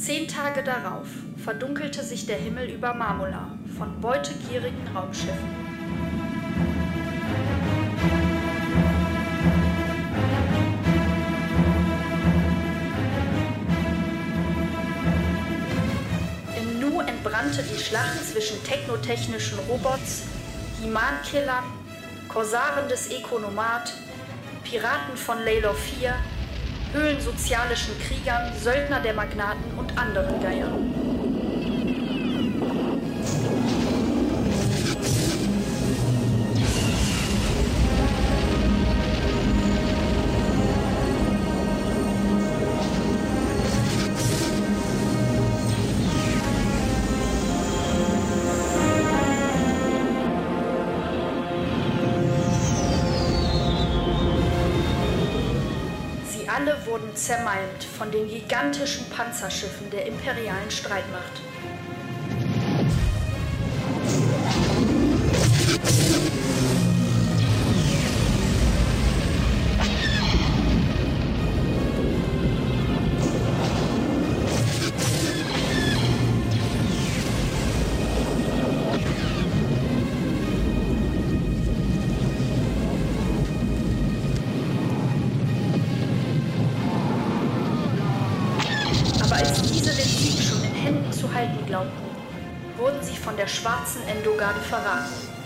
Zehn Tage darauf verdunkelte sich der Himmel über Marmola von beutegierigen Raumschiffen. Im Nu entbrannte die Schlacht zwischen technotechnischen Robots, Himan-Killern, Korsaren des Ekonomat, Piraten von Laylor 4, höhlensozialischen Kriegern, Söldner der Magnaten und anderen Geiern. Alle wurden zermalmt von den gigantischen Panzerschiffen der imperialen Streitmacht. Als diese den Sieg schon in Händen zu halten glaubten, wurden sie von der schwarzen Endogarde verraten